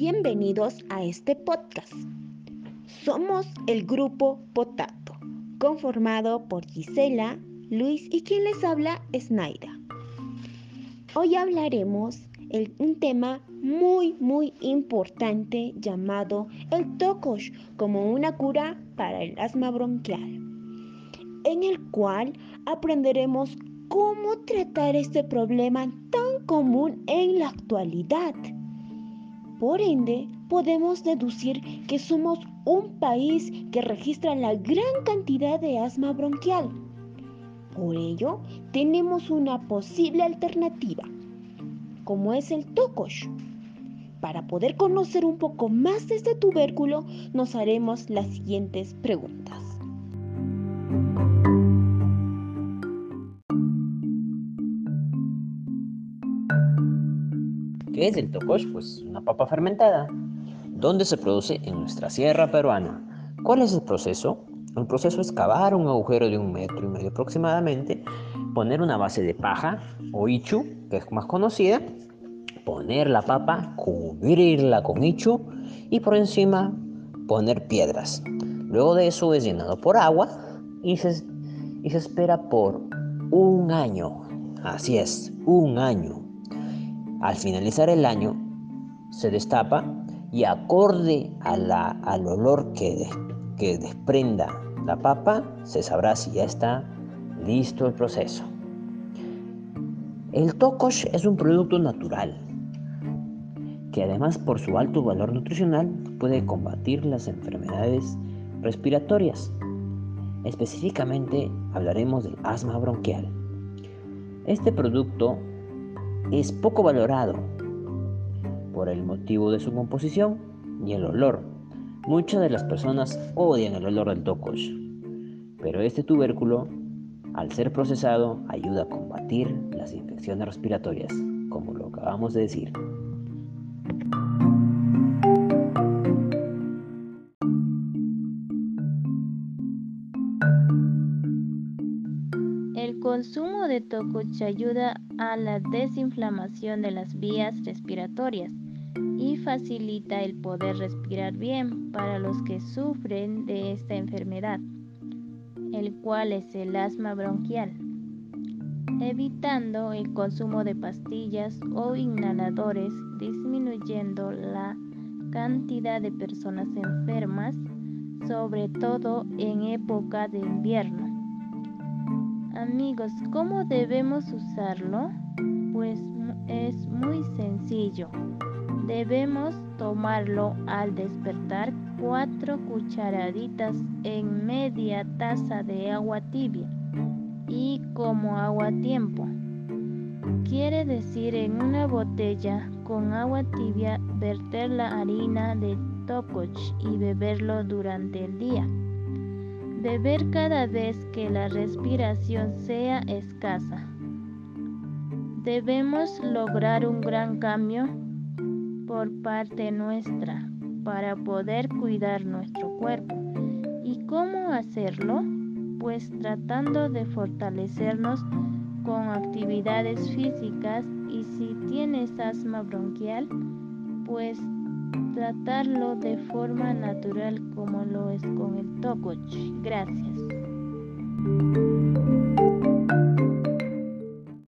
Bienvenidos a este podcast. Somos el grupo Potato, conformado por Gisela, Luis y quien les habla es. Hoy hablaremos de un tema muy muy importante llamado el tocosh como una cura para el asma bronquial, en el cual aprenderemos cómo tratar este problema tan común en la actualidad. Por ende, podemos deducir que somos un país que registra la gran cantidad de asma bronquial. Por ello, tenemos una posible alternativa, como es el tocosh. Para poder conocer un poco más de este tubérculo, nos haremos las siguientes preguntas. ¿Qué es el tocosh? Pues una papa fermentada. ¿Dónde se produce? En nuestra sierra peruana. ¿Cuál es el proceso? El proceso es cavar un agujero de un metro y medio aproximadamente, poner una base de paja o ichu, que es más conocida, poner la papa, cubrirla con ichu y por encima poner piedras. Luego de eso es llenado por agua y se, y se espera por un año. Así es, un año. Al finalizar el año, se destapa y acorde al olor que, que desprenda la papa, se sabrá si ya está listo el proceso. El tokosh es un producto natural que además por su alto valor nutricional puede combatir las enfermedades respiratorias. Específicamente hablaremos del asma bronquial. Este producto es poco valorado por el motivo de su composición y el olor. Muchas de las personas odian el olor del tocosh, pero este tubérculo, al ser procesado, ayuda a combatir las infecciones respiratorias, como lo acabamos de decir. Consumo de tococh ayuda a la desinflamación de las vías respiratorias y facilita el poder respirar bien para los que sufren de esta enfermedad, el cual es el asma bronquial, evitando el consumo de pastillas o inhaladores, disminuyendo la cantidad de personas enfermas, sobre todo en época de invierno. Amigos, ¿cómo debemos usarlo? Pues es muy sencillo. Debemos tomarlo al despertar cuatro cucharaditas en media taza de agua tibia y como agua tiempo. Quiere decir en una botella con agua tibia verter la harina de tococh y beberlo durante el día. Beber cada vez que la respiración sea escasa. Debemos lograr un gran cambio por parte nuestra para poder cuidar nuestro cuerpo. ¿Y cómo hacerlo? Pues tratando de fortalecernos con actividades físicas y si tienes asma bronquial, pues tratarlo de forma natural como lo es con el tococh. Gracias.